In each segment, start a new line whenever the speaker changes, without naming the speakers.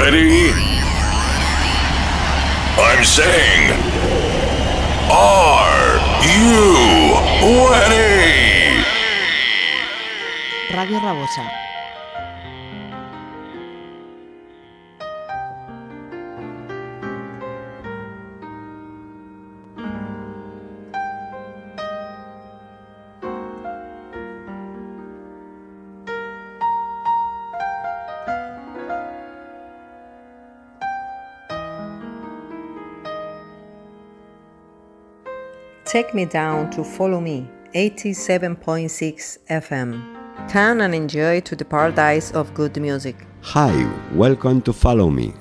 ready? I'm saying, are you ready?
Radio Rabosa Take me down to follow me, 87.6 FM. Turn and enjoy to the paradise of good music.
Hi, welcome to Follow Me.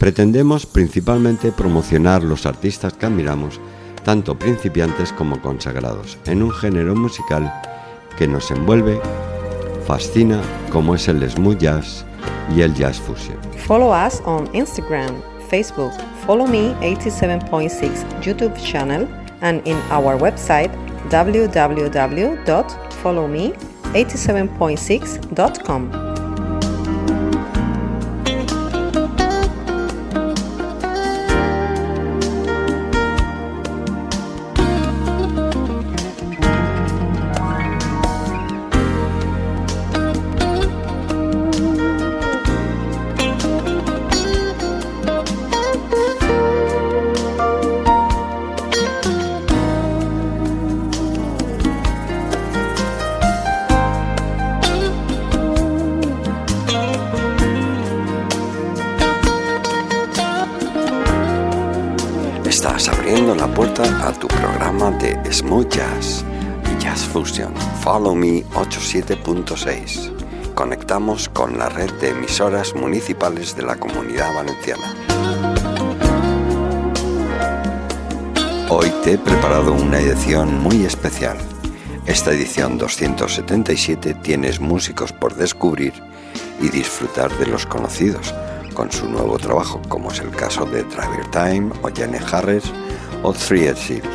Pretendemos principalmente promocionar los artistas que admiramos, tanto principiantes como consagrados, en un género musical que nos envuelve, fascina, como es el smooth jazz y el jazz fusion.
Follow us on Instagram, Facebook, Follow Me 87.6 YouTube channel and in our website www.followme87.6.com.
Follow Me 87.6. Conectamos con la red de emisoras municipales de la Comunidad Valenciana. Hoy te he preparado una edición muy especial. Esta edición 277 tienes músicos por descubrir y disfrutar de los conocidos con su nuevo trabajo, como es el caso de Travel Time o Jenny Harris o Three Seal.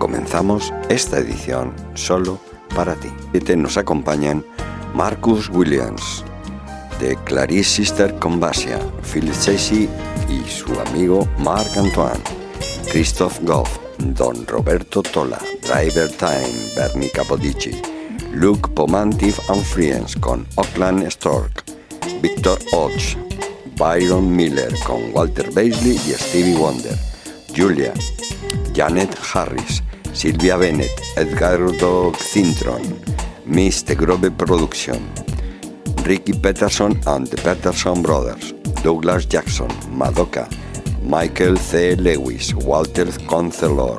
Comenzamos esta edición solo para ti. Nos acompañan Marcus Williams, de Clarice Sister Combasia, Philip Chasey y su amigo Marc Antoine, Christoph Goff, Don Roberto Tola, Driver Time, Bernie Capodici, Luke Pomantif and Friends con Oakland Stork, Victor Hodge, Byron Miller con Walter Baisley y Stevie Wonder, Julia, Janet Harris, Silvia Bennett, Edgardo Cintron, The Grove Production, Ricky Peterson and the Peterson Brothers, Douglas Jackson, Madoka, Michael C. Lewis, Walter Concelor,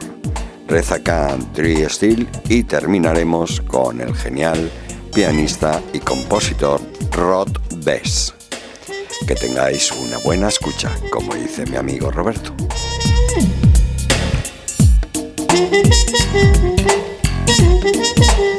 Reza Khan, Tree Steel y terminaremos con el genial pianista y compositor Rod Bess. Que tengáis una buena escucha, como dice mi amigo Roberto. Thank you.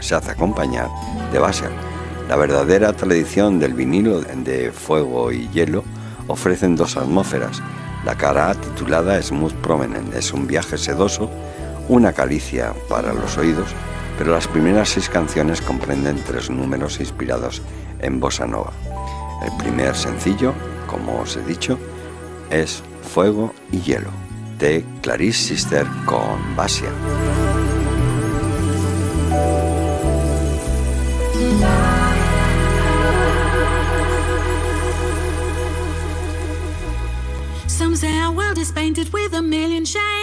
Se hace acompañar de Basel. La verdadera tradición del vinilo de Fuego y Hielo ofrecen dos atmósferas. La cara titulada Smooth Prominent es un viaje sedoso, una caricia para los oídos, pero las primeras seis canciones comprenden tres números inspirados en bossa nova. El primer sencillo, como os he dicho, es Fuego y Hielo, de Clarice Sister con Basia.
Is painted with a million shades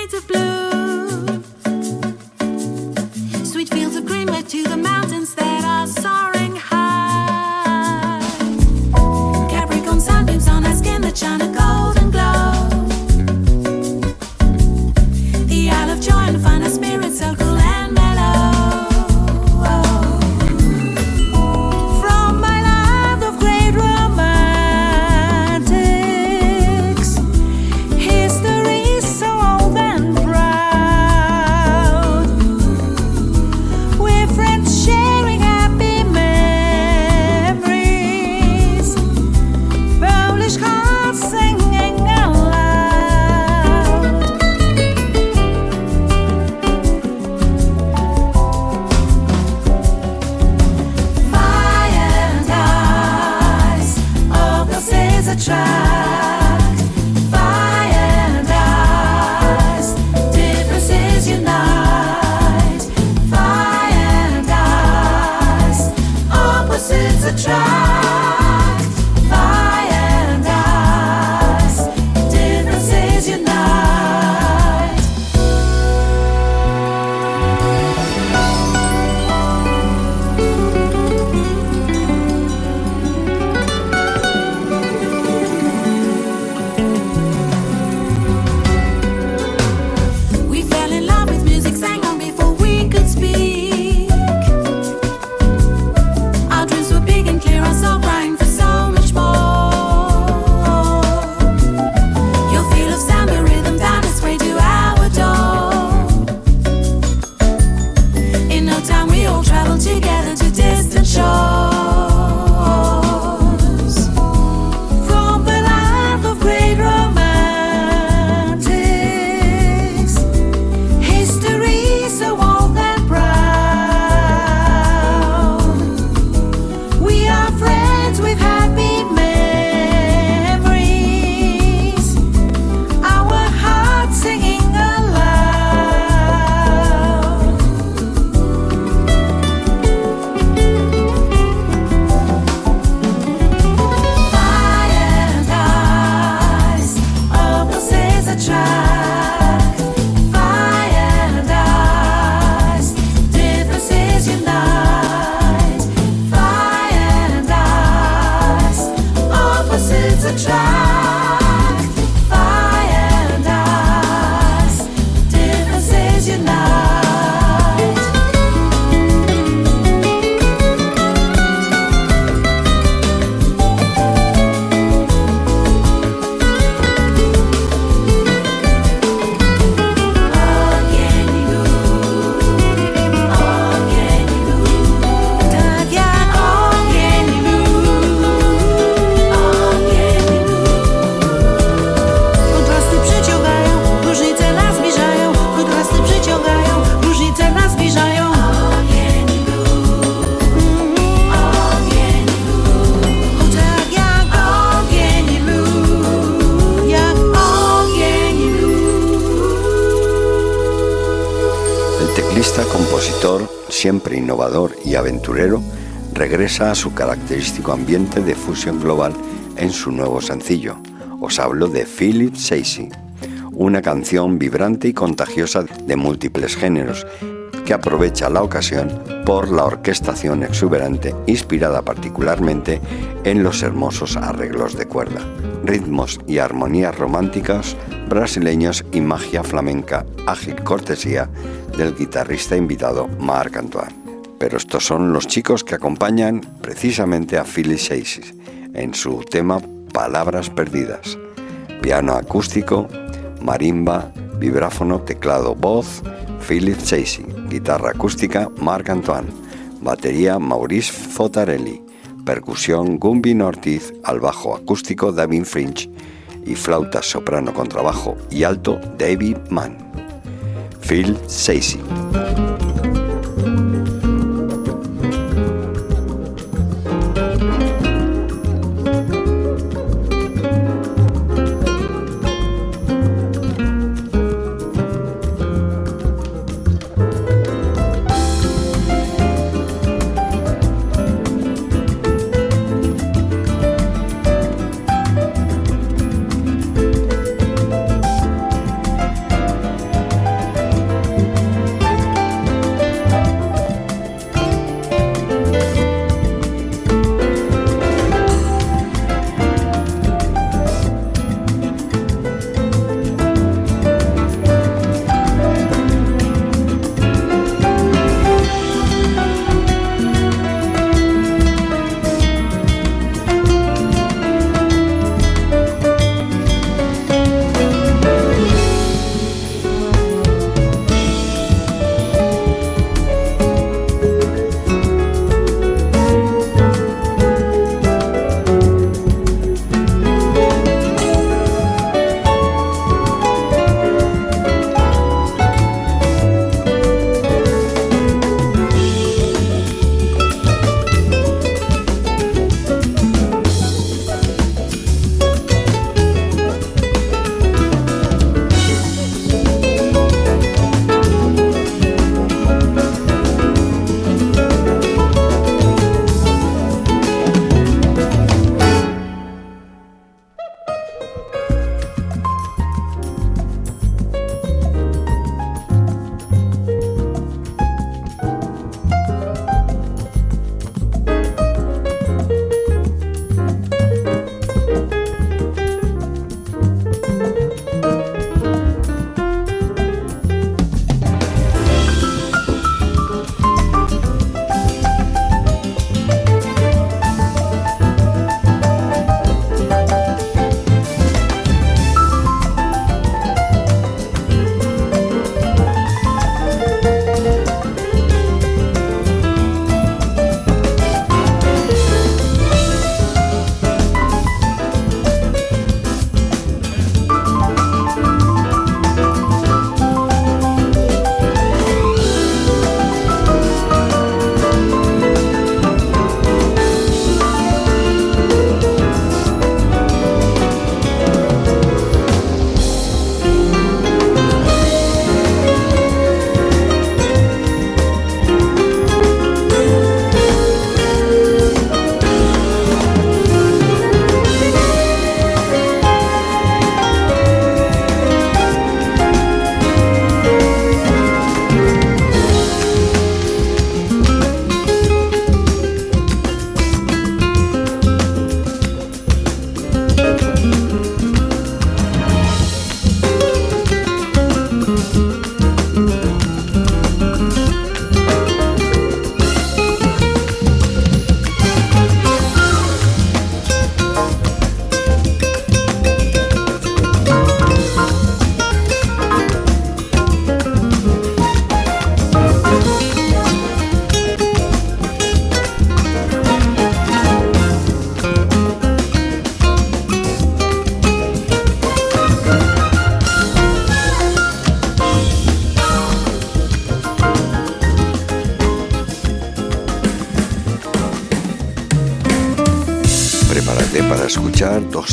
a
su característico ambiente de fusión global en su nuevo sencillo. Os hablo de Philip Sacy, una canción vibrante y contagiosa de múltiples géneros que aprovecha la ocasión por la orquestación exuberante inspirada particularmente en los hermosos arreglos de cuerda, ritmos y armonías románticas brasileños y magia flamenca ágil cortesía del guitarrista invitado Marc Antoine. Pero estos son los chicos que acompañan precisamente a Philip Sacy en su tema Palabras Perdidas. Piano acústico, marimba, vibráfono, teclado, voz, Philip Chasey, guitarra acústica Marc Antoine, batería Maurice Zotarelli, percusión Gumbin Ortiz, al bajo acústico David Fringe y flauta soprano contrabajo y alto David Mann. Phil Chasey.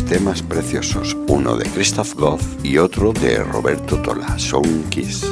Temas preciosos, uno de Christoph Goff y otro de Roberto Tola, Son Kiss.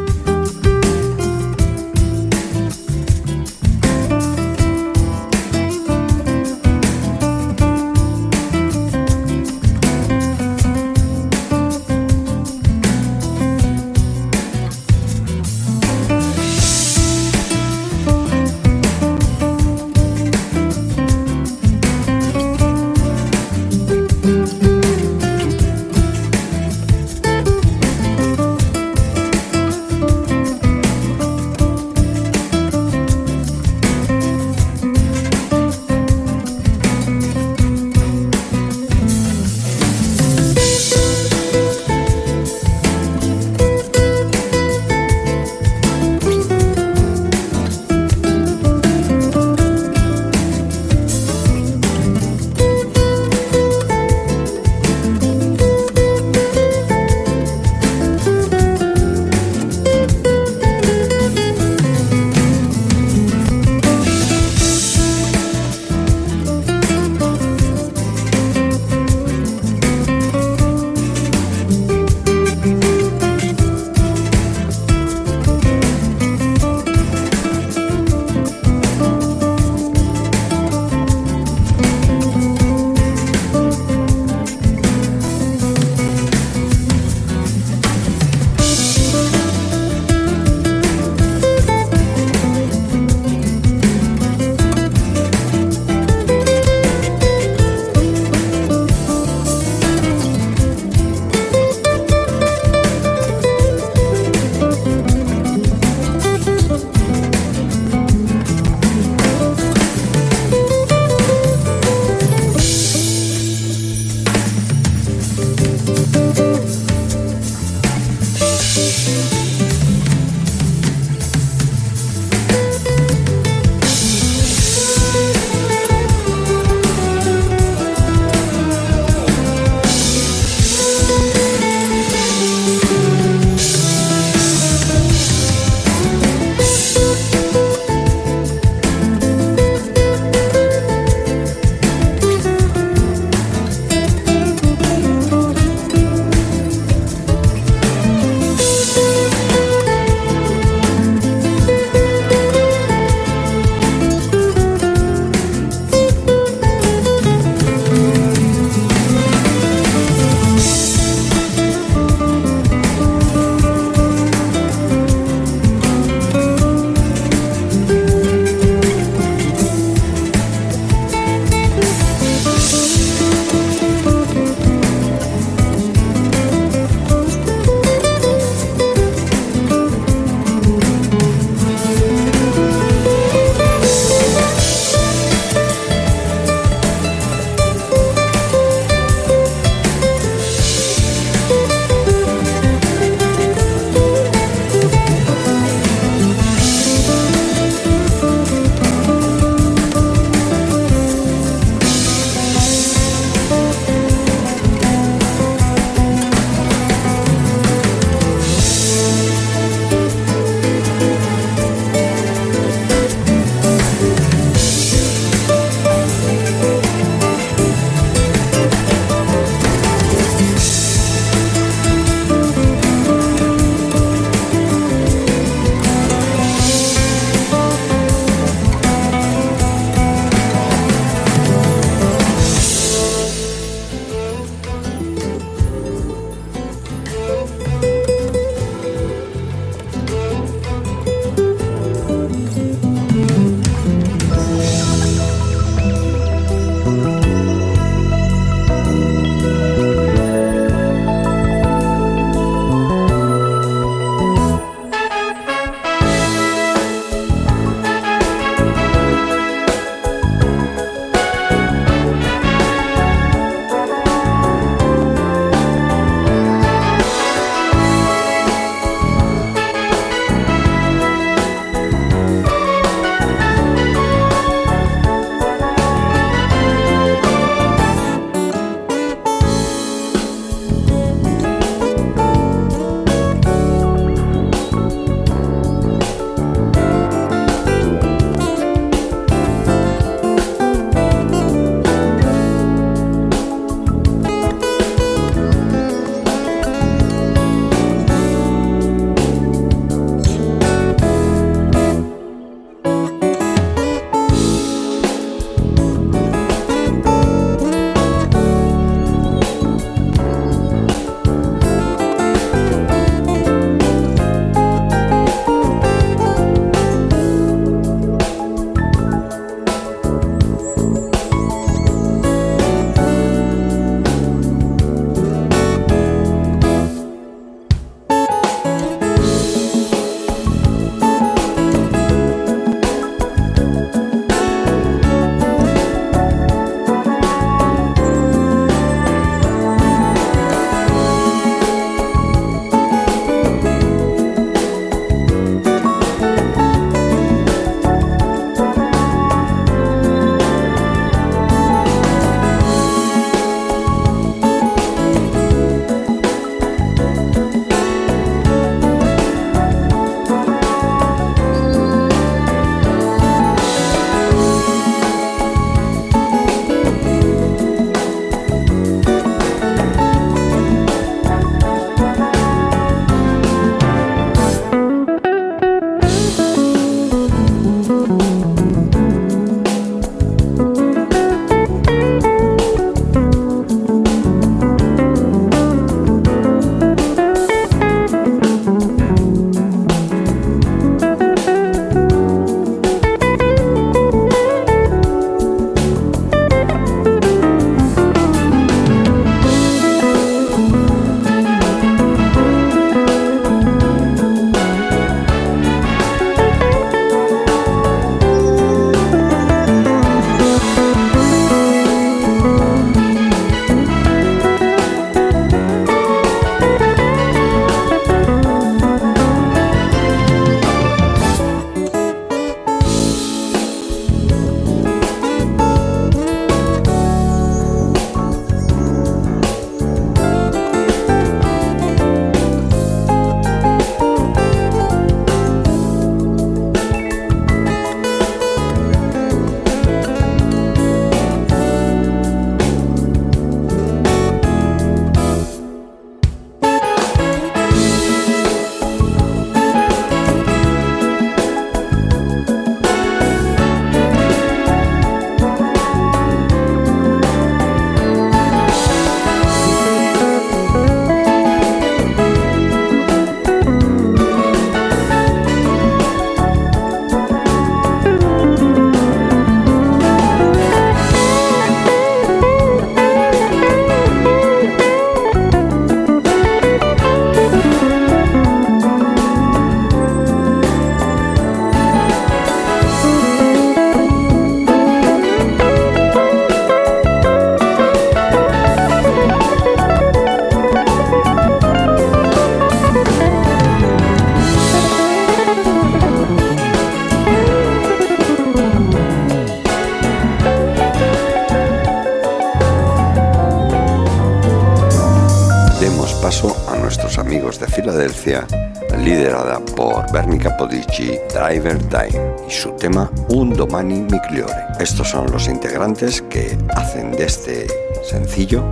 Domani Migliore. Estos son los integrantes que hacen de este sencillo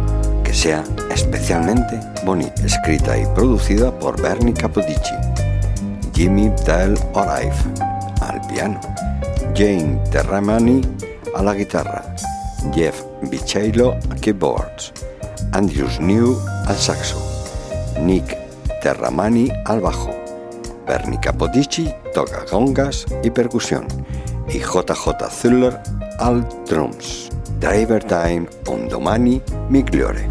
que sea especialmente bonito, escrita y producida por Bernie Capodici, Jimmy Dell Olive al piano, Jane Terramani a la guitarra, Jeff Bicheilo a keyboards, Andrews New al saxo, Nick Terramani al bajo, Bernie Capodici toca gongas y percusión y JJ Zuller al drums. Driver Time un domani migliore.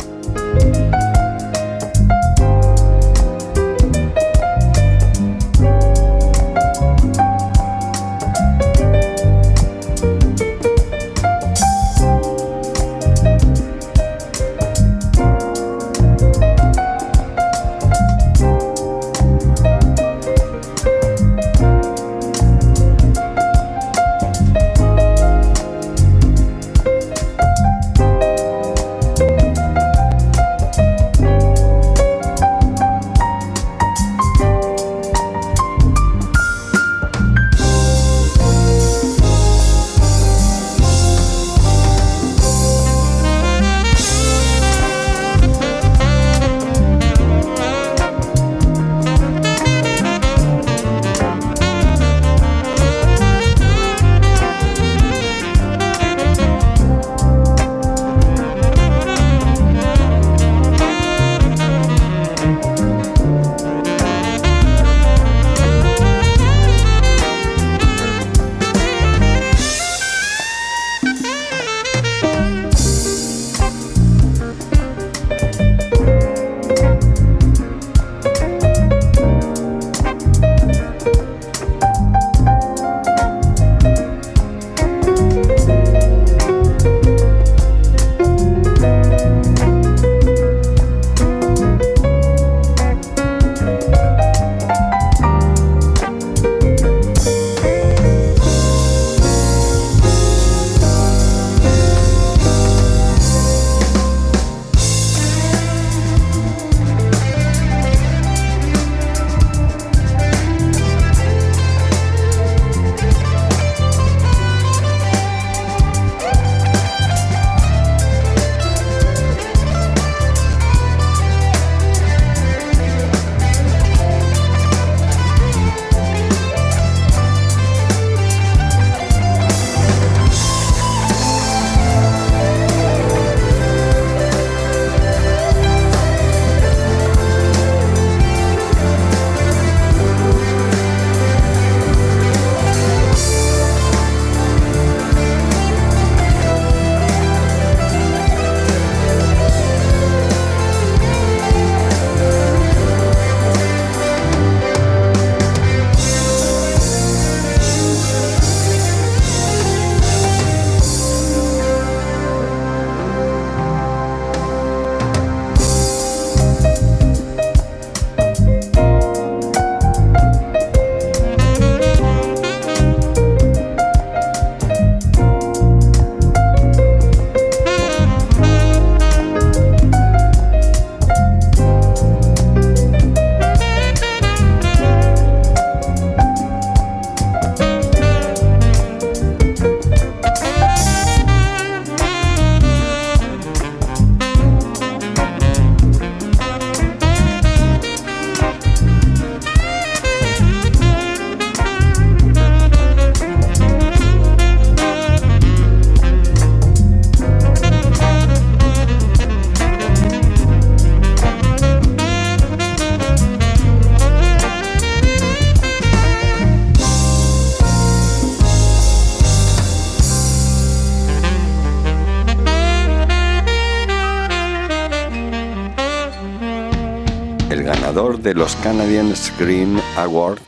Canadian Screen Awards,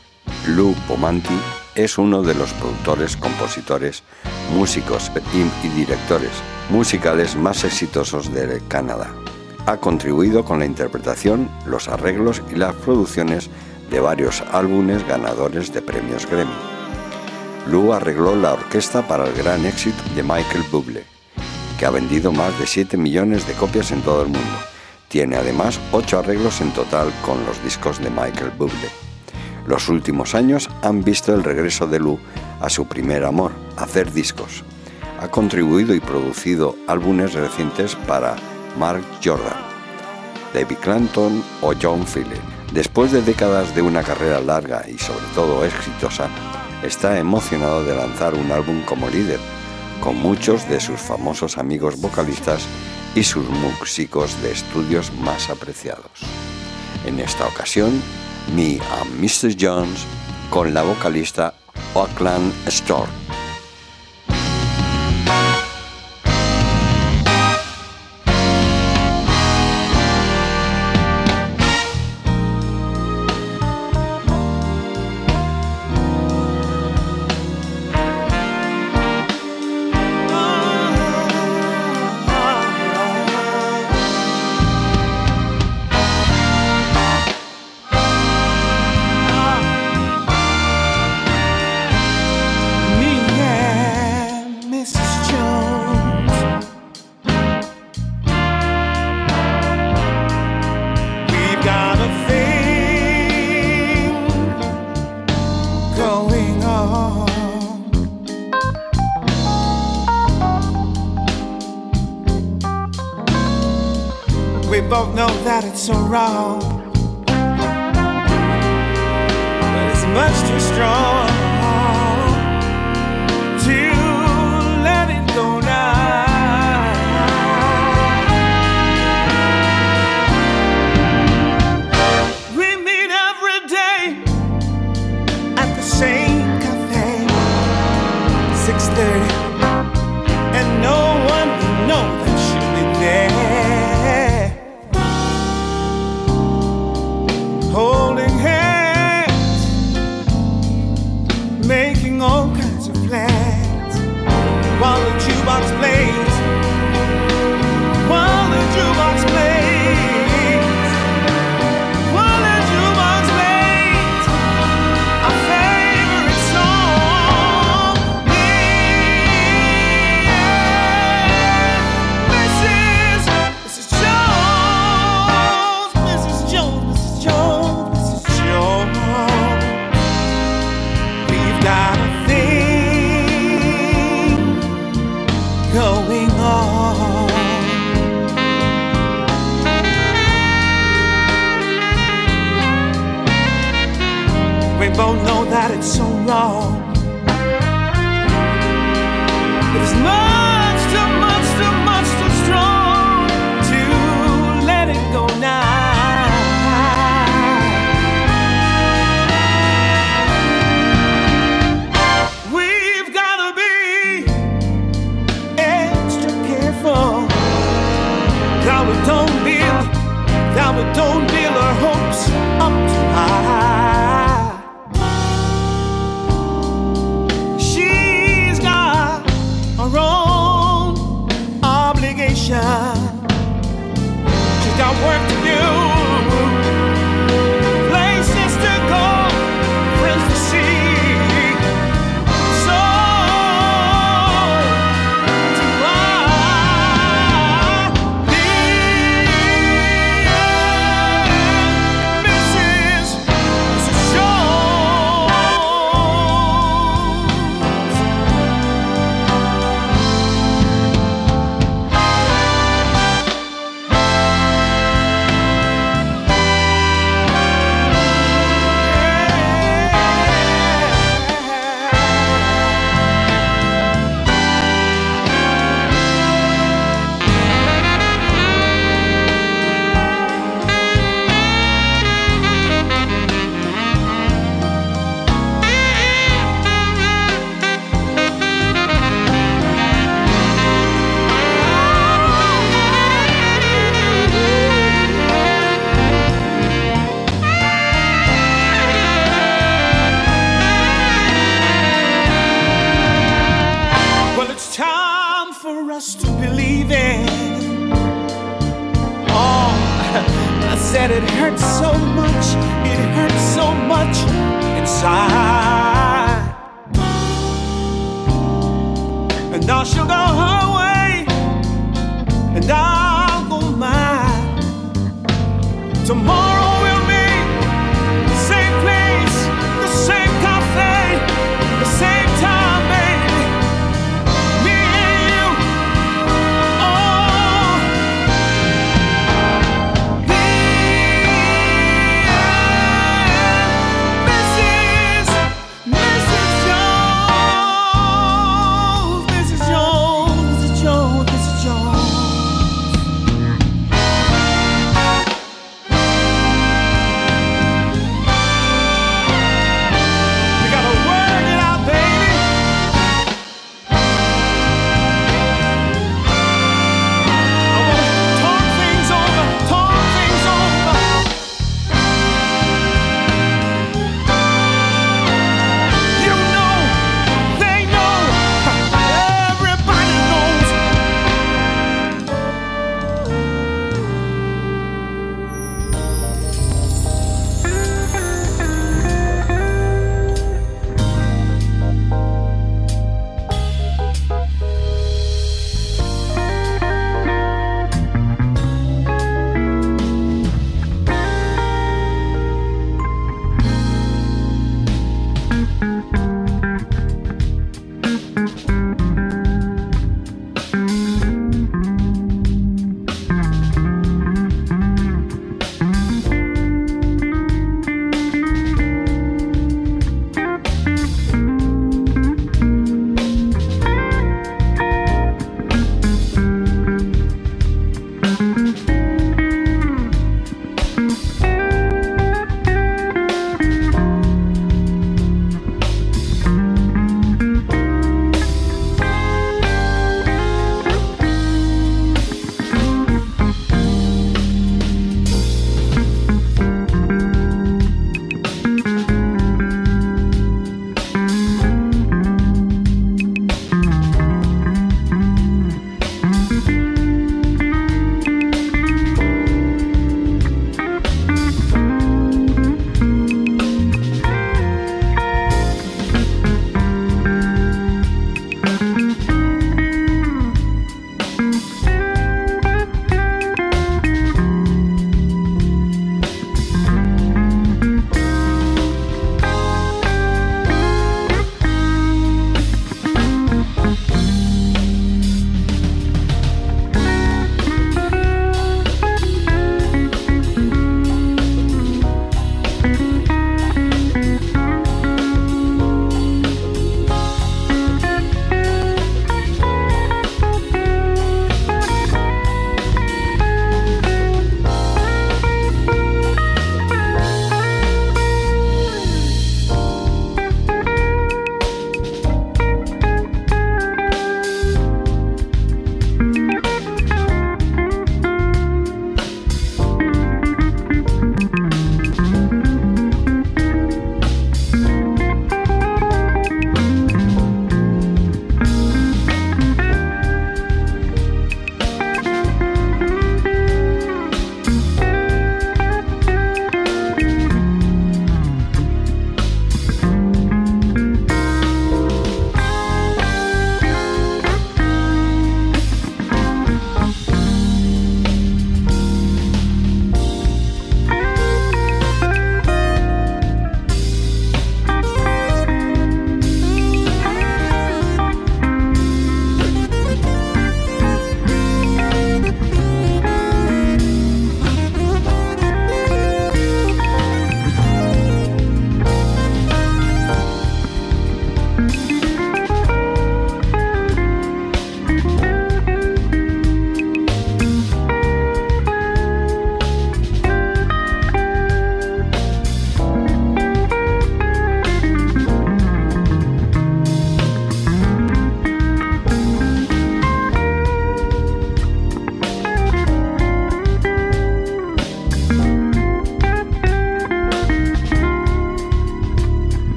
Lou Pomanti, es uno de los productores, compositores, músicos y, directores musicales más exitosos de Canadá. Ha contribuido con la interpretación, los arreglos y las producciones de varios álbumes ganadores de premios Grammy. Lou arregló la orquesta para el gran éxito de Michael Bublé, que ha vendido más de 7 millones de copias en todo el mundo
tiene además ocho arreglos en total con los discos de Michael Bublé. Los últimos años han visto el regreso de Lou a su primer amor, hacer discos. Ha contribuido y producido álbumes recientes para Mark Jordan, David Clanton o John Phillips. Después de décadas de una carrera larga y sobre todo exitosa, está emocionado de lanzar un álbum como líder, con muchos de sus famosos amigos vocalistas y sus músicos de estudios más apreciados. En esta ocasión, Me and Mr. Jones con la vocalista Auckland Stork.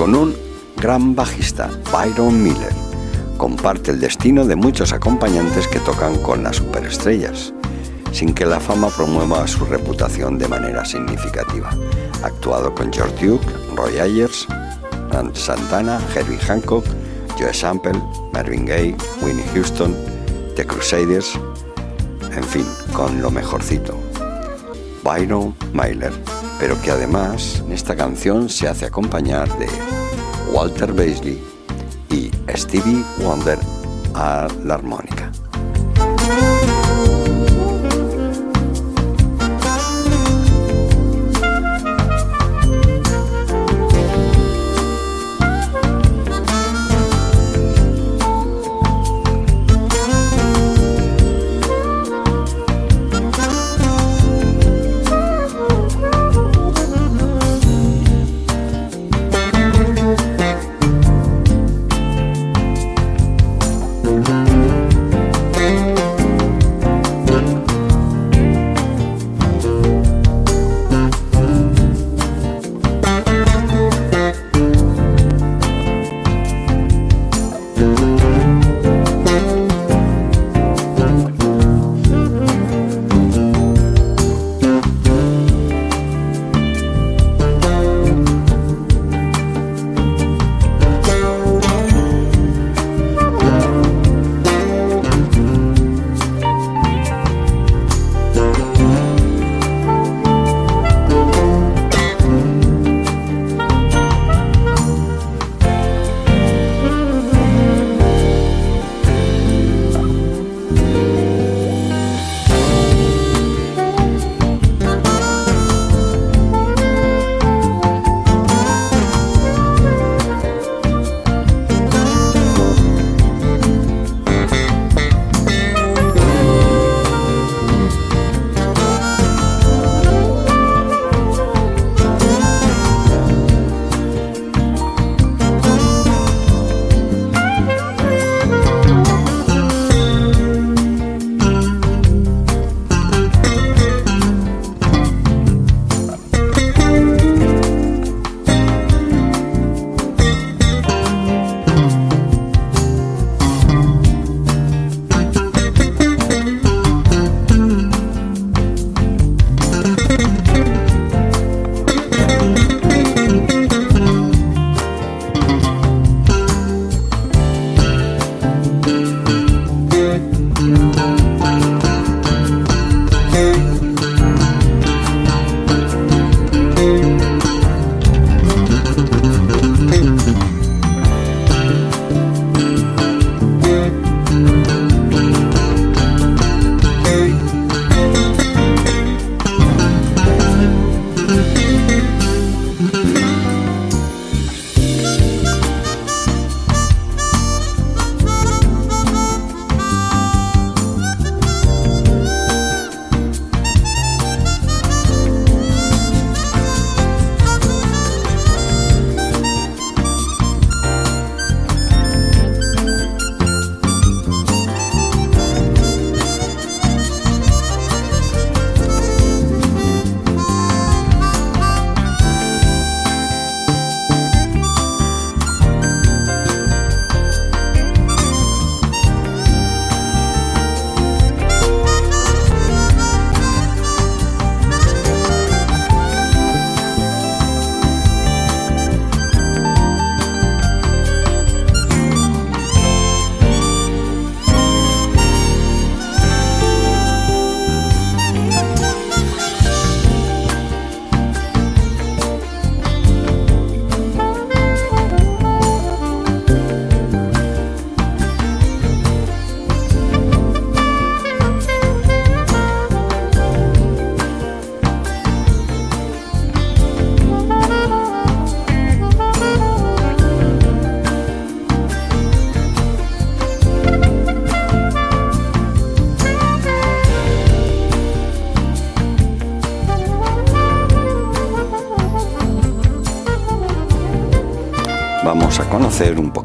Con un gran bajista, Byron Miller. Comparte el destino de muchos acompañantes que tocan con las superestrellas, sin que la fama promueva su reputación de manera significativa. Actuado con George Duke, Roy Ayers, Santana, Herbie Hancock, Joe Sample, Marvin Gaye, Winnie Houston, The Crusaders, en fin, con lo mejorcito. Byron Myler, pero que además en esta canción se hace acompañar de Walter Basley y Stevie Wonder a la armónica.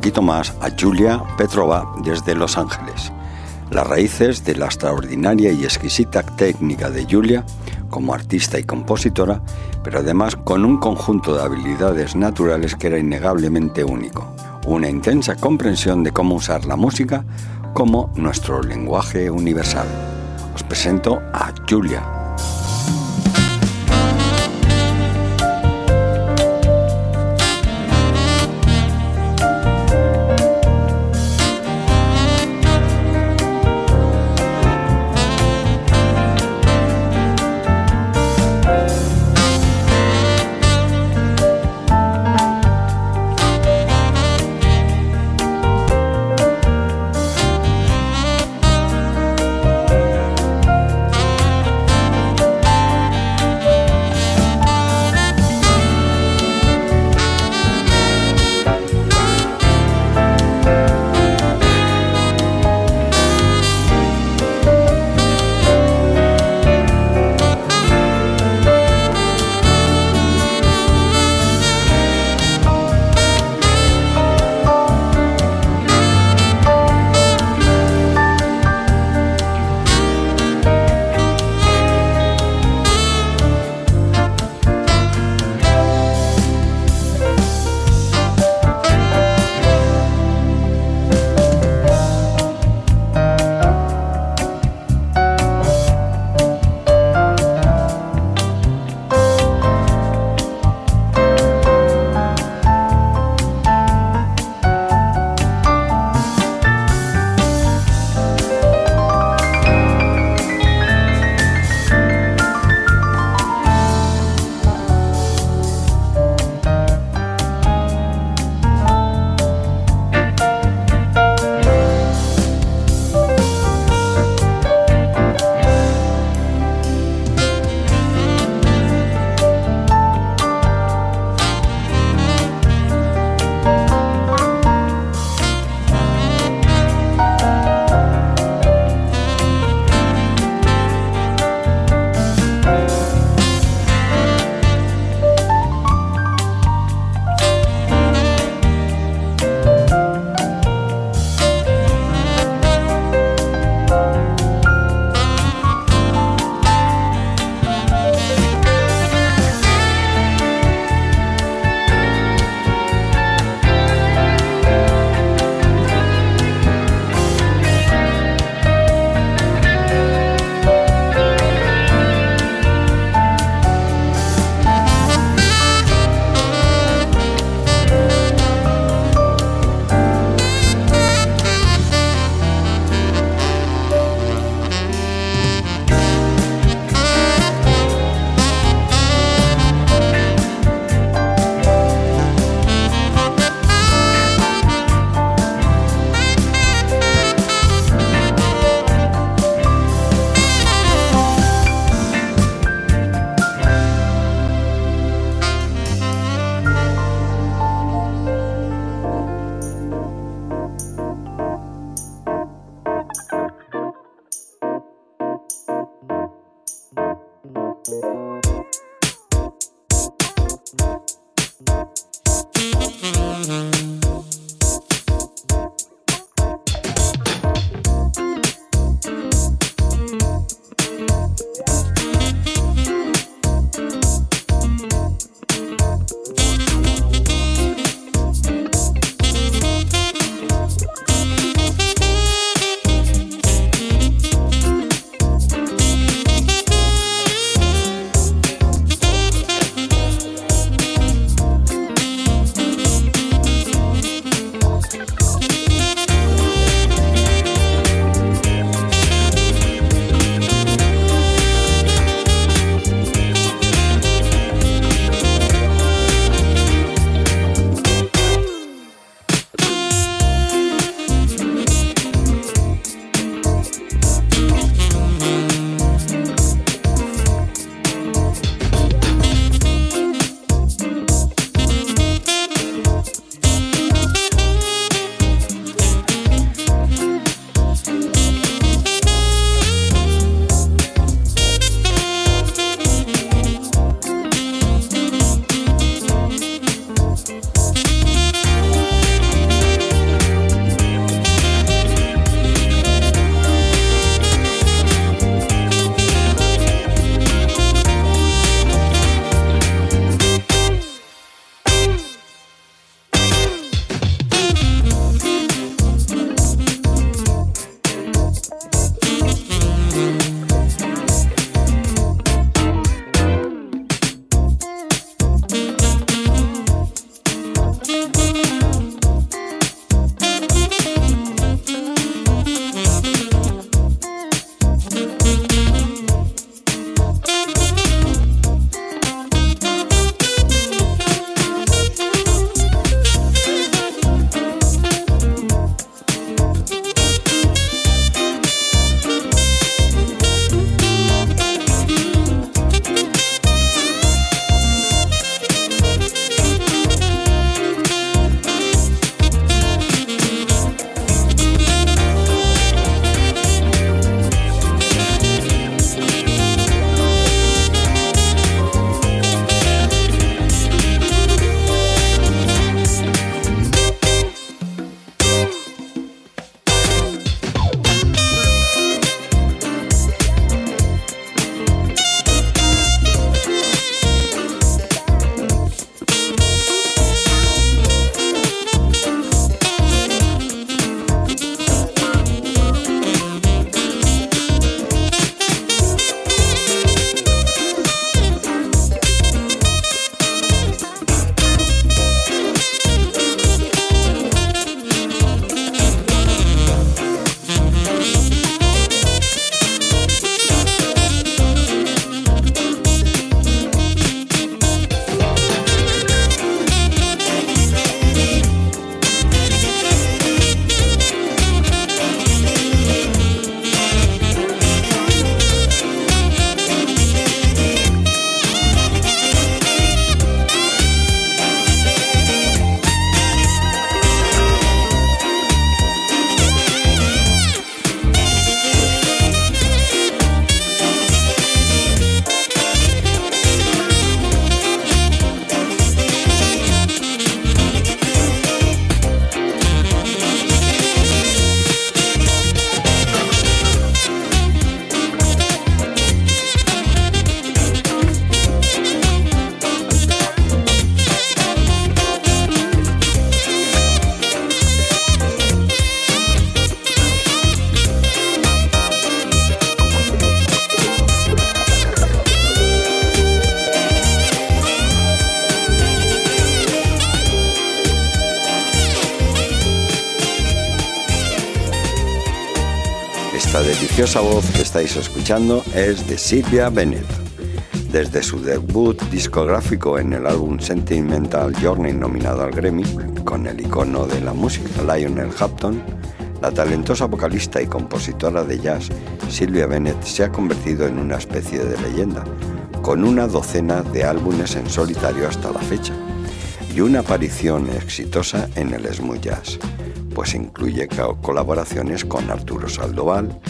Poquito más a Julia Petrova desde Los Ángeles. Las raíces de la extraordinaria y exquisita técnica de Julia como artista y compositora, pero además con un conjunto de habilidades naturales que era innegablemente único, una intensa comprensión de cómo usar la música como nuestro lenguaje universal. Os presento a Julia. Deliciosa voz que estáis escuchando es de Silvia Bennett. Desde su debut discográfico en el álbum Sentimental Journey nominado al Grammy, con el icono de la música Lionel Hampton, la talentosa vocalista y compositora de jazz Silvia Bennett se ha convertido en una especie de leyenda, con una docena de álbumes en solitario hasta la fecha y una aparición exitosa en el smooth jazz, pues incluye colaboraciones con Arturo Saldoval,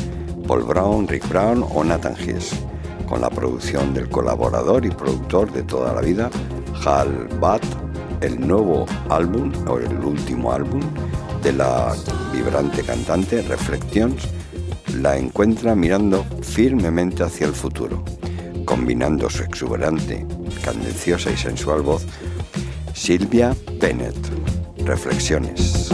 Paul Brown, Rick Brown o Nathan Hess, con la producción del colaborador y productor de toda la vida, Hal Batt, el nuevo álbum o el último álbum de la vibrante cantante Reflections la encuentra mirando firmemente hacia el futuro, combinando su exuberante, cadenciosa y sensual voz. Silvia Bennett. Reflexiones.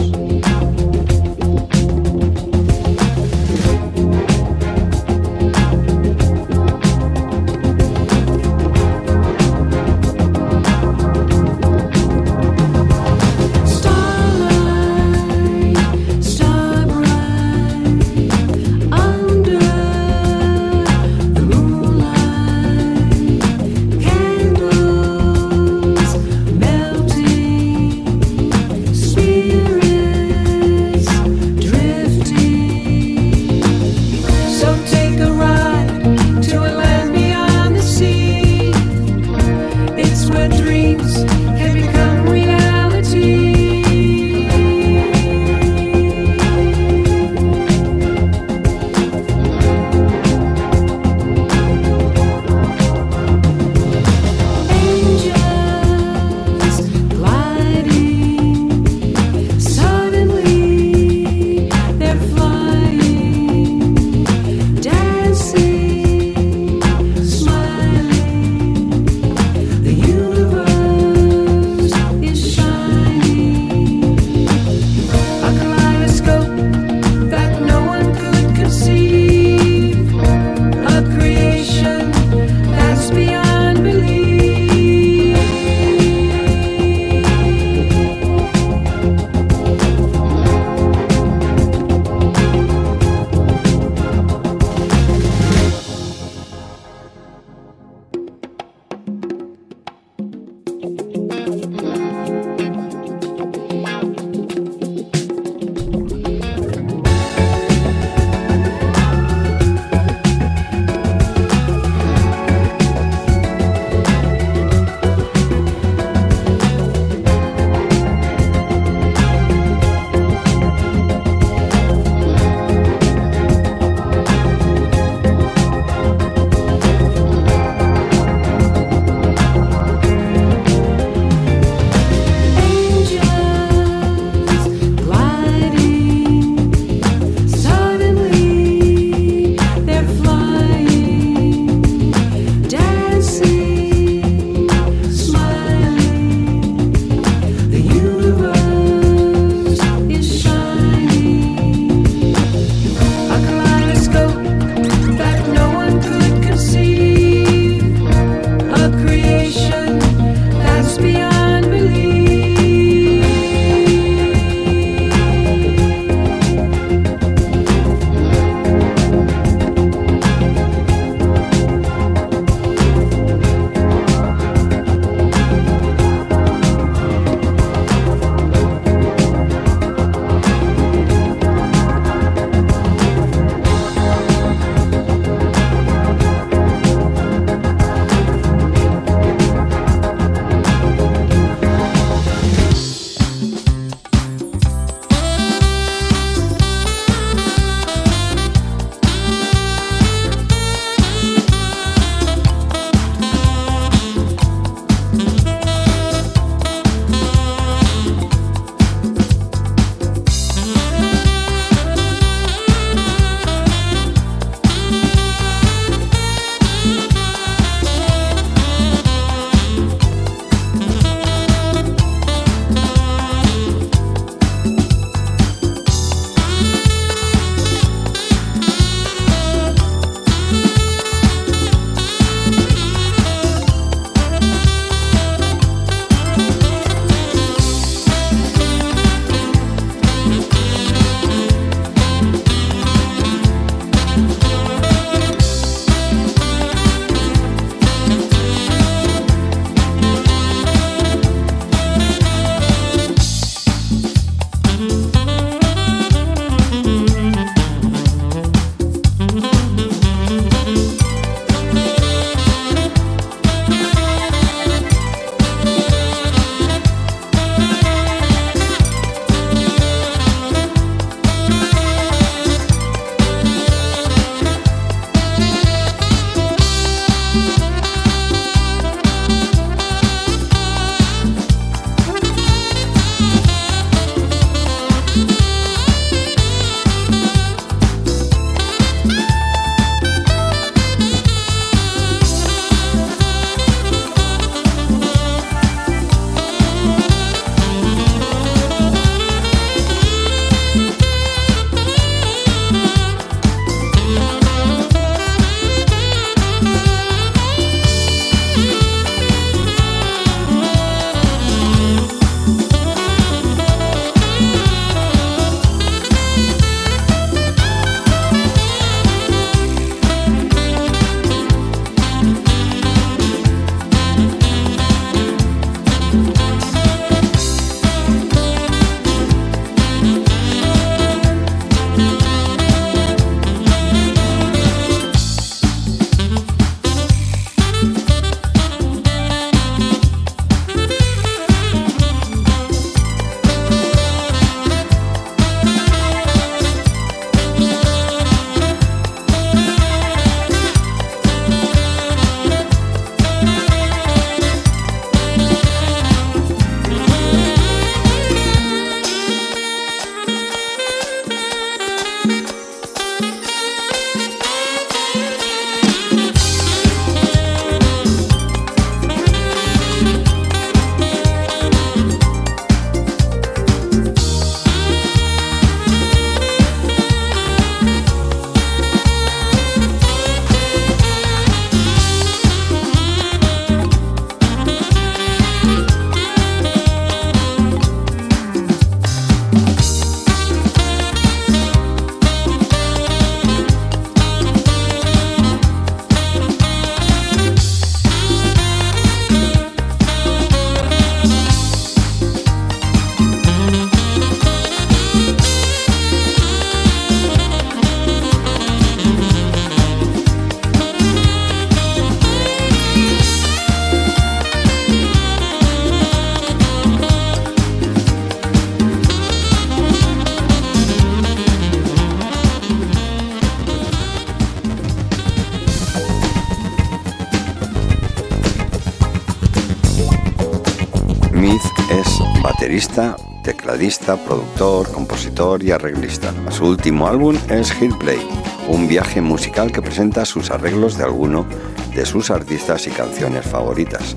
Productor, compositor y arreglista. Su último álbum es Hillplay, un viaje musical que presenta sus arreglos de alguno de sus artistas y canciones favoritas.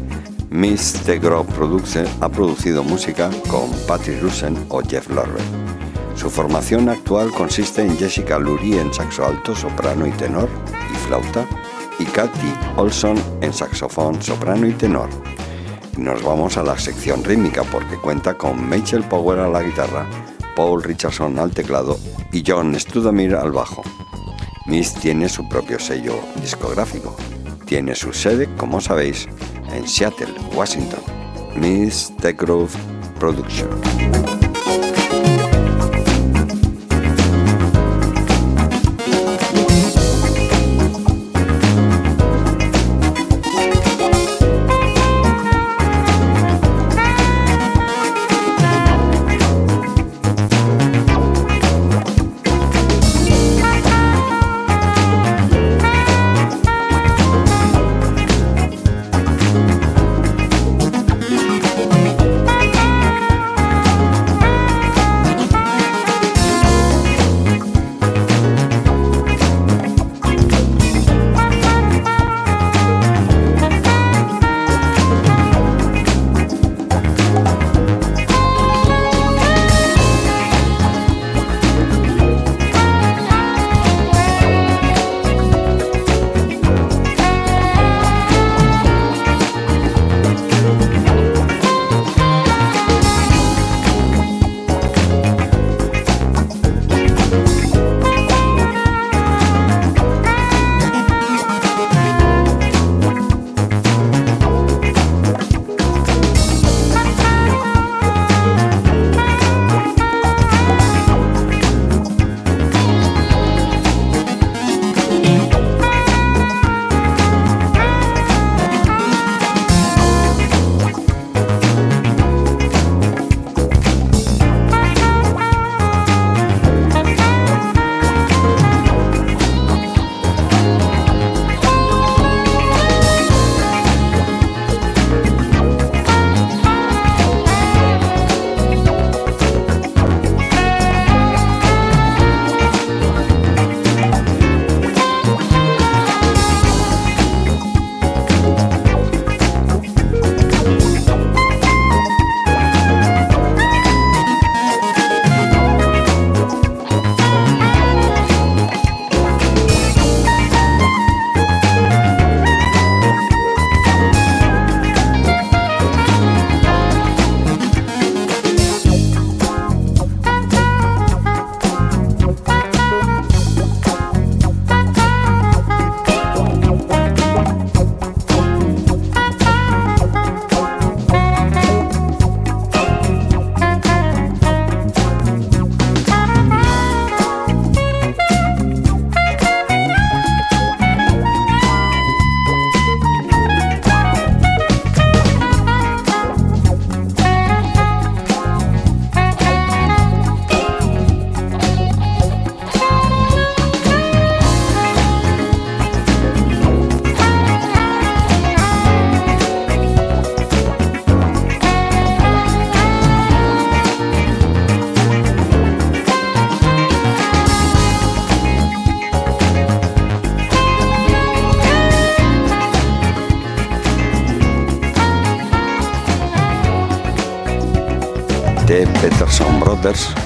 Miss The Grove Production ha producido música con Patrick Russen o Jeff Lorber. Su formación actual consiste en Jessica Lurie en saxo alto, soprano y tenor y flauta, y Kathy Olson en saxofón, soprano y tenor. Nos vamos a la sección rítmica porque cuenta con Michael Power a la guitarra, Paul Richardson al teclado y John Studamir al bajo. Miss tiene su propio sello discográfico. Tiene su sede, como sabéis, en Seattle, Washington. Miss The Grove Production.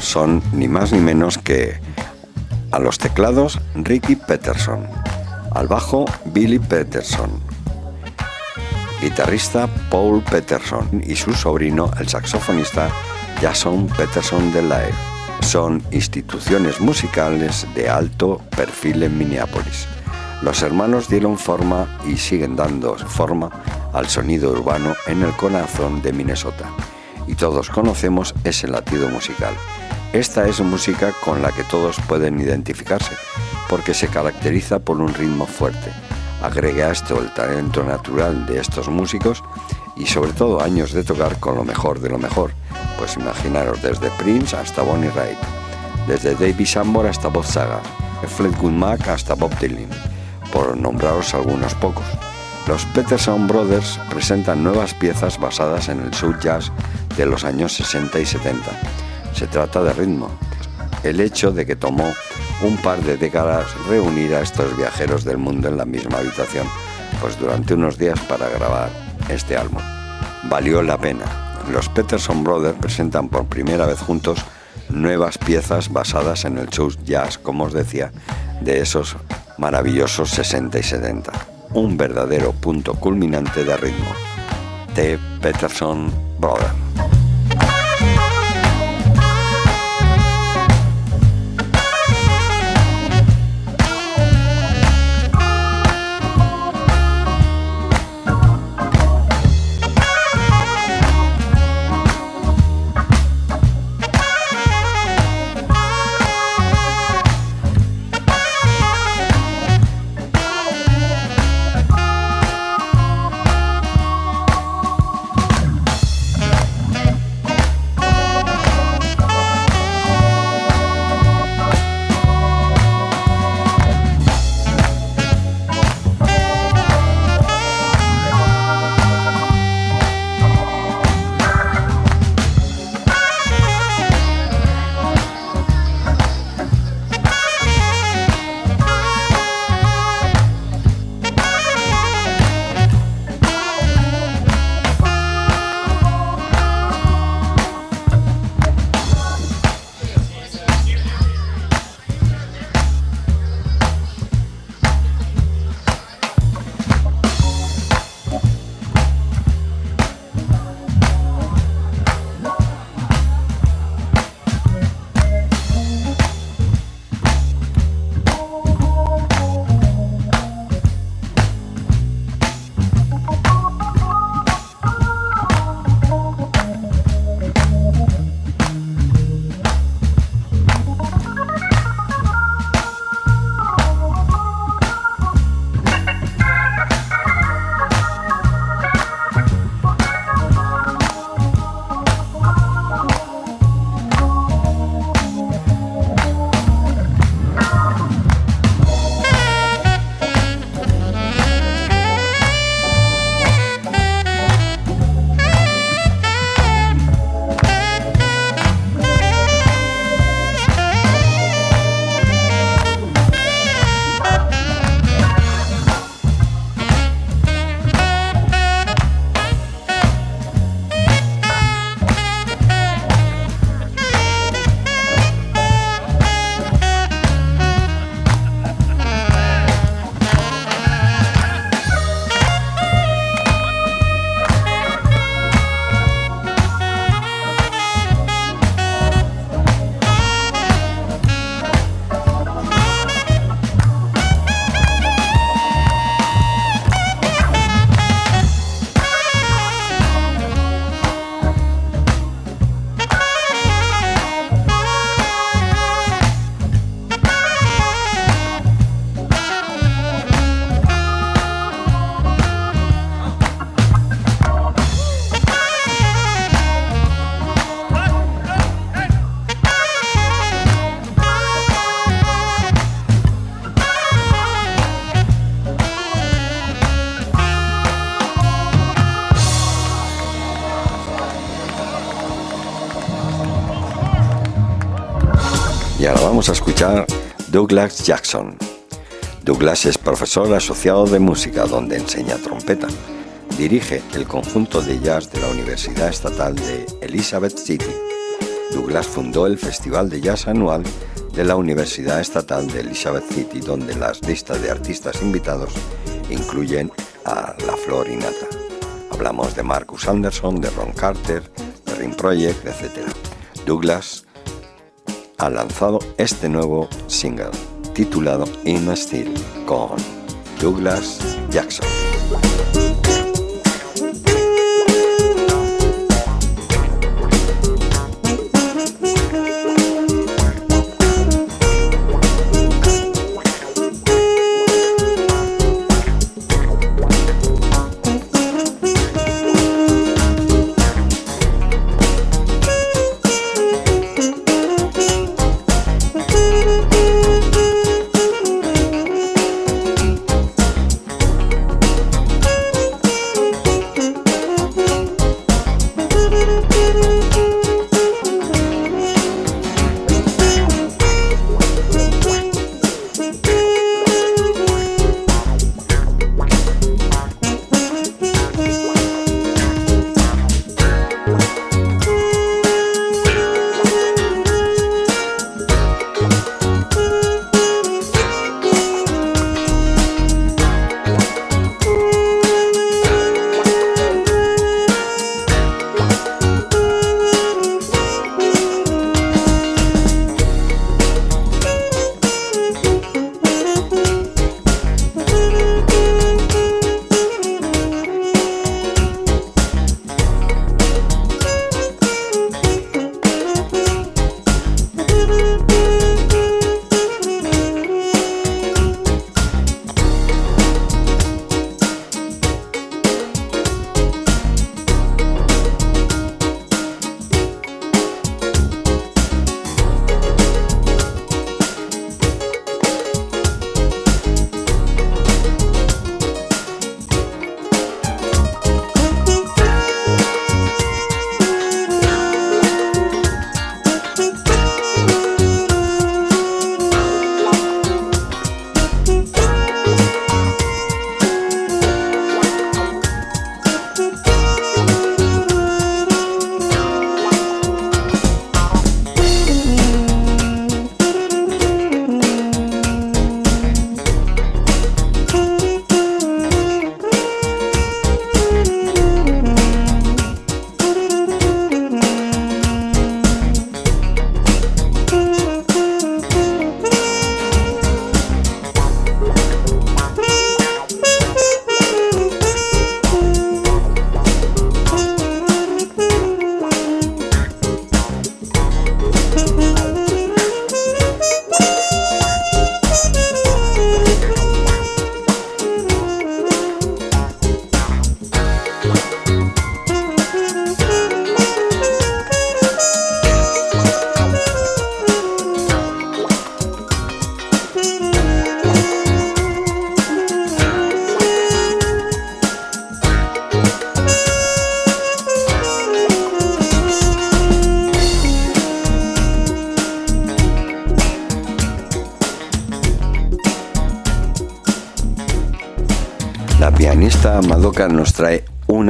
Son ni más ni menos que a los teclados Ricky Peterson, al bajo Billy Peterson, guitarrista Paul Peterson y su sobrino el saxofonista Jason Peterson de Lae. Son instituciones musicales de alto perfil en Minneapolis. Los hermanos dieron forma y siguen dando forma al sonido urbano en el corazón de Minnesota y todos conocemos ese latido musical. Esta es música con la que todos pueden identificarse, porque se caracteriza por un ritmo fuerte. Agregue a esto el talento natural de estos músicos y sobre todo años de tocar con lo mejor de lo mejor, pues imaginaros desde Prince hasta Bonnie Raitt, desde David Sambor hasta Bob Saga, Fleetwood Mac hasta Bob Dylan, por nombraros algunos pocos. Los Peterson Brothers presentan nuevas piezas basadas en el soul jazz de los años 60 y 70. Se trata de ritmo. El hecho de que tomó un par de décadas reunir a estos viajeros del mundo en la misma habitación, pues durante unos días para grabar este álbum. Valió la pena. Los Peterson Brothers presentan por primera vez juntos nuevas piezas basadas en el show jazz, como os decía, de esos maravillosos 60 y 70. Un verdadero punto culminante de ritmo. The Peterson Brothers. Y ahora vamos a escuchar Douglas Jackson. Douglas es profesor asociado de música donde enseña trompeta. Dirige el conjunto de jazz de la Universidad Estatal de Elizabeth City. Douglas fundó el Festival de Jazz anual de la Universidad Estatal de Elizabeth City, donde las listas de artistas invitados incluyen a La Flor y Nata. Hablamos de Marcus Anderson, de Ron Carter, de Ring Project, etc. Douglas ha lanzado este nuevo single titulado In Steel con Douglas Jackson.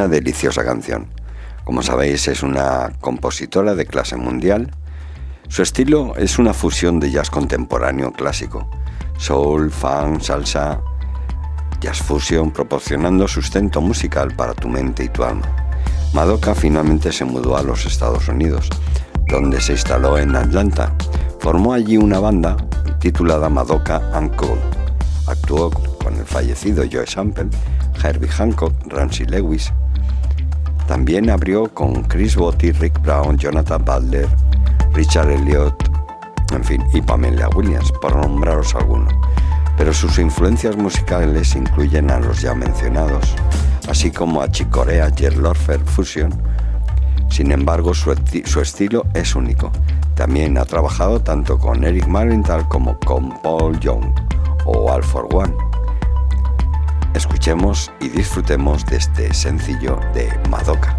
Deliciosa canción. Como sabéis, es una compositora de clase mundial. Su estilo es una fusión de jazz contemporáneo clásico, soul, funk, salsa, jazz fusion, proporcionando sustento musical para tu mente y tu alma. Madoka finalmente se mudó a los Estados Unidos, donde se instaló en Atlanta. Formó allí una banda titulada Madoka Uncle. Actuó con el fallecido Joe Sample, Herbie Hancock, Ramsey Lewis. También abrió con Chris Botti, Rick Brown, Jonathan Butler, Richard Elliott, en fin, y Pamela Williams, por nombraros algunos. Pero sus influencias musicales incluyen a los ya mencionados, así como a Chick Corea, Lorfer Fusion. Sin embargo, su, su estilo es único. También ha trabajado tanto con Eric Marintal como con Paul Young o All for One. Escuchemos y disfrutemos de este sencillo de Madoka.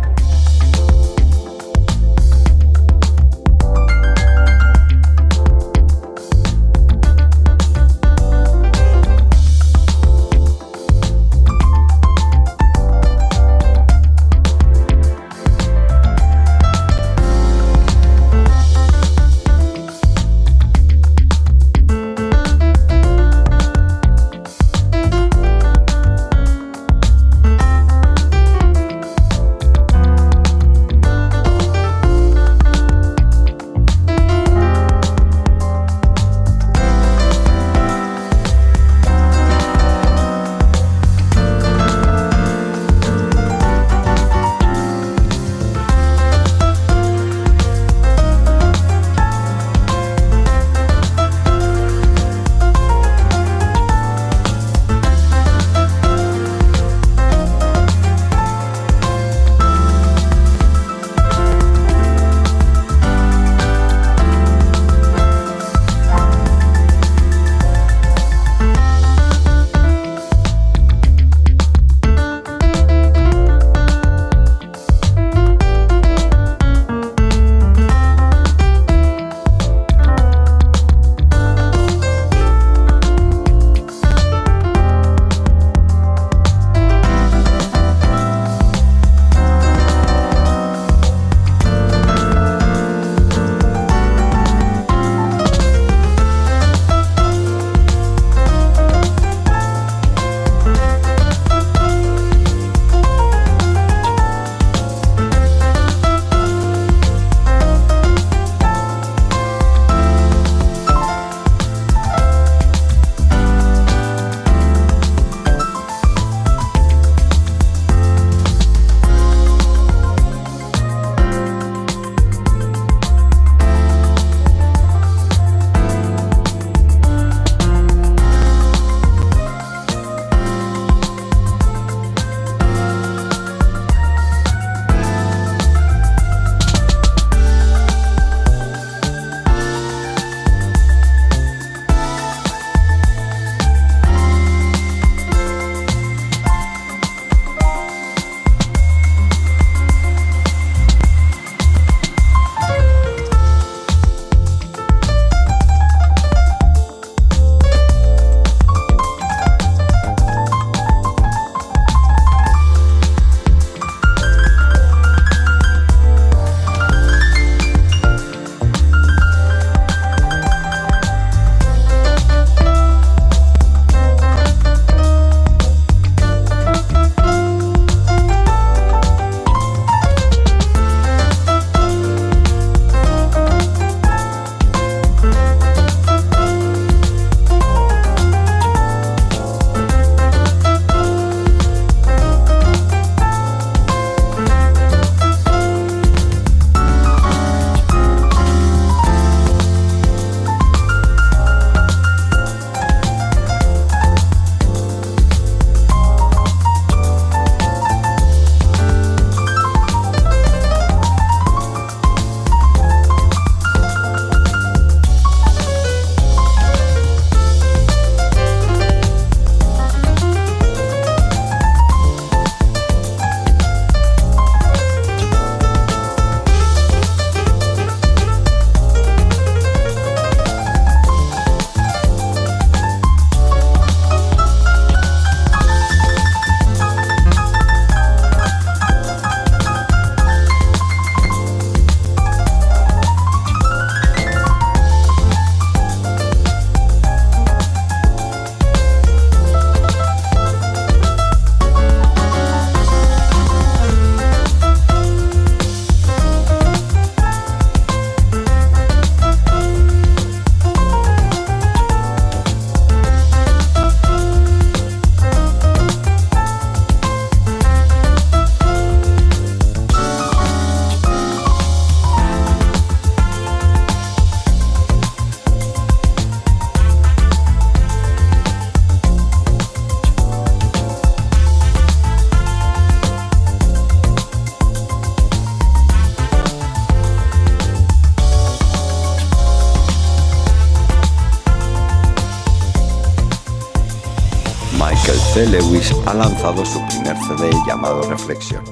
Michael C. Lewis ha lanzado su primer CD llamado Reflexión.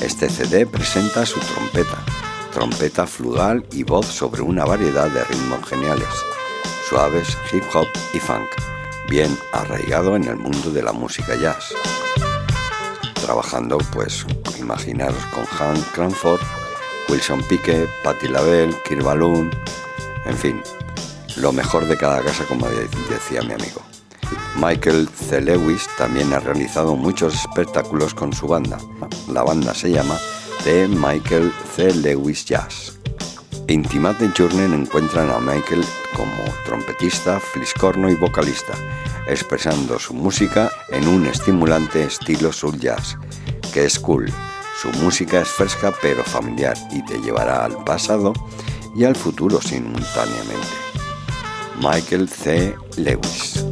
Este CD presenta su trompeta, trompeta flugal y voz sobre una variedad de ritmos geniales, suaves, hip hop y funk, bien arraigado en el mundo de la música jazz. Trabajando, pues, imaginaros con Hank Cranford, Wilson Piquet, Patti LaBelle, Kirk Balloon, en fin, lo mejor de cada casa, como decía mi amigo. Michael C. Lewis también ha realizado muchos espectáculos con su banda. La banda se llama The Michael C. Lewis Jazz. Intimate Journey encuentran a Michael como trompetista, fliscorno y vocalista, expresando su música en un estimulante estilo soul jazz, que es cool. Su música es fresca pero familiar y te llevará al pasado y al futuro simultáneamente. Michael C. Lewis.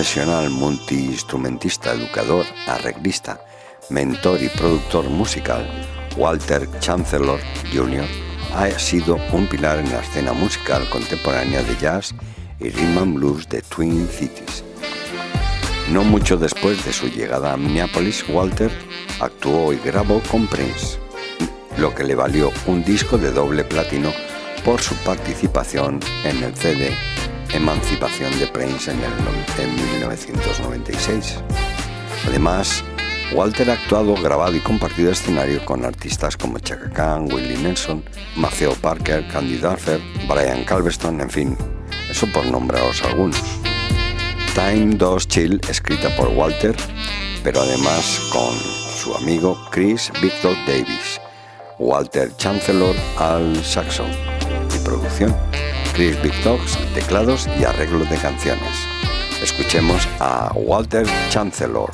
Profesional, multiinstrumentista, educador, arreglista, mentor y productor musical, Walter Chancellor Jr., ha sido un pilar en la escena musical contemporánea de jazz y rhythm and blues de Twin Cities. No mucho después de su llegada a Minneapolis, Walter actuó y grabó con Prince. lo que le valió un disco de doble platino por su participación en el CD Emancipación de Prince en, el, en 1996. Además, Walter ha actuado, grabado y compartido escenario con artistas como Chaka Khan, Willie Nelson, Maceo Parker, Candy Duffer, Brian Calveston, en fin, eso por nombraros algunos. Time 2 Chill, escrita por Walter, pero además con su amigo Chris Victor Davis, Walter Chancellor al saxo y producción, Chris Victor teclados y arreglos de canciones. Escuchemos a Walter Chancellor.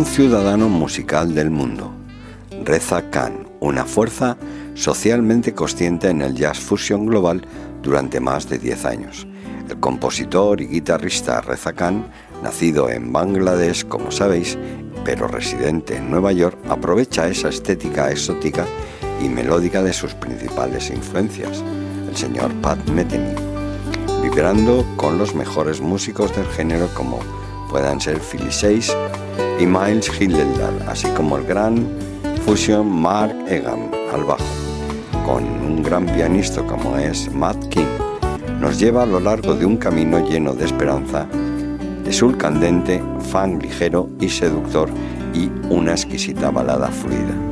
Un ciudadano musical del mundo, Reza Khan, una fuerza socialmente consciente en el jazz fusion global durante más de 10 años. El compositor y guitarrista Reza Khan, nacido en Bangladesh, como sabéis, pero residente en Nueva York, aprovecha esa estética exótica y melódica de sus principales influencias, el señor Pat Metheny, vibrando con los mejores músicos del género como puedan ser Philly 6 y Miles Hilderdal, así como el gran fusion Mark Egan al bajo, con un gran pianista como es Matt King. Nos lleva a lo largo de un camino lleno de esperanza, de sul candente, fan ligero y seductor y una exquisita balada fluida.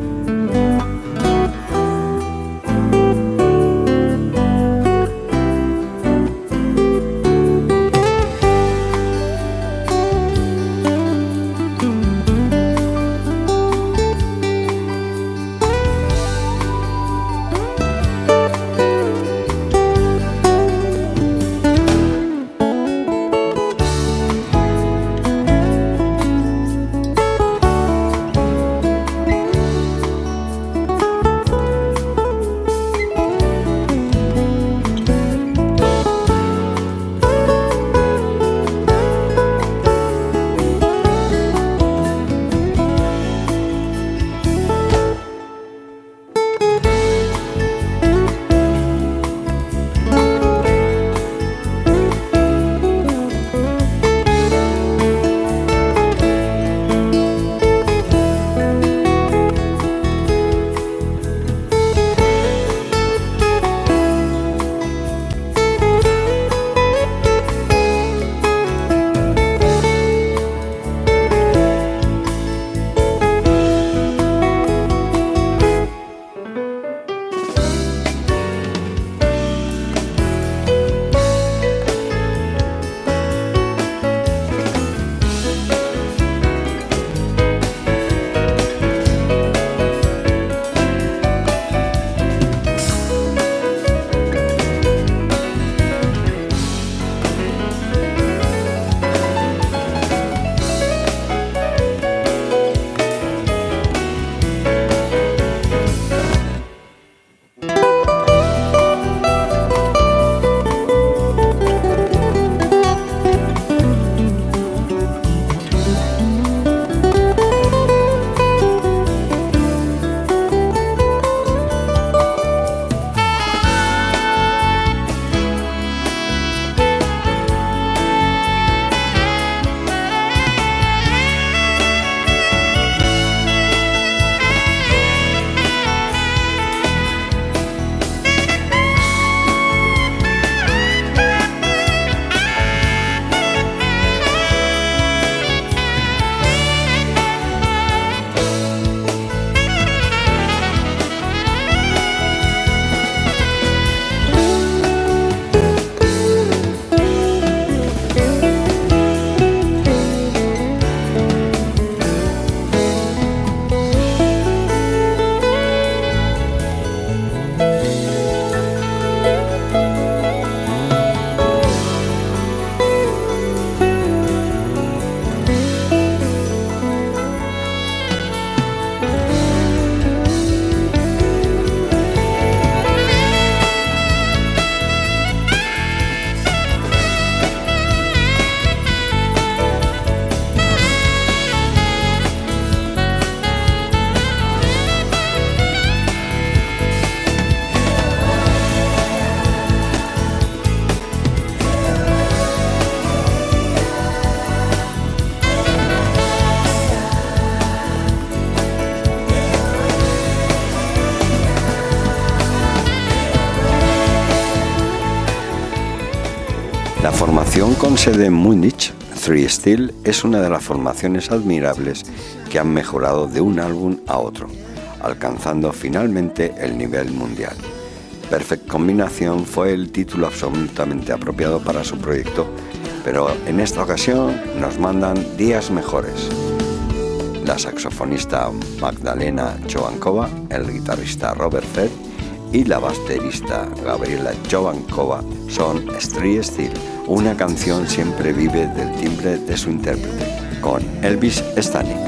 Sede en Múnich, Three Steel, es una de las formaciones admirables que han mejorado de un álbum a otro, alcanzando finalmente el nivel mundial. Perfect Combinación fue el título absolutamente apropiado para su proyecto, pero en esta ocasión nos mandan días mejores. La saxofonista Magdalena Chovankova, el guitarrista Robert Fett y la baterista Gabriela Chovankova son Street Steel. Una canción siempre vive del timbre de su intérprete, con Elvis Stanik.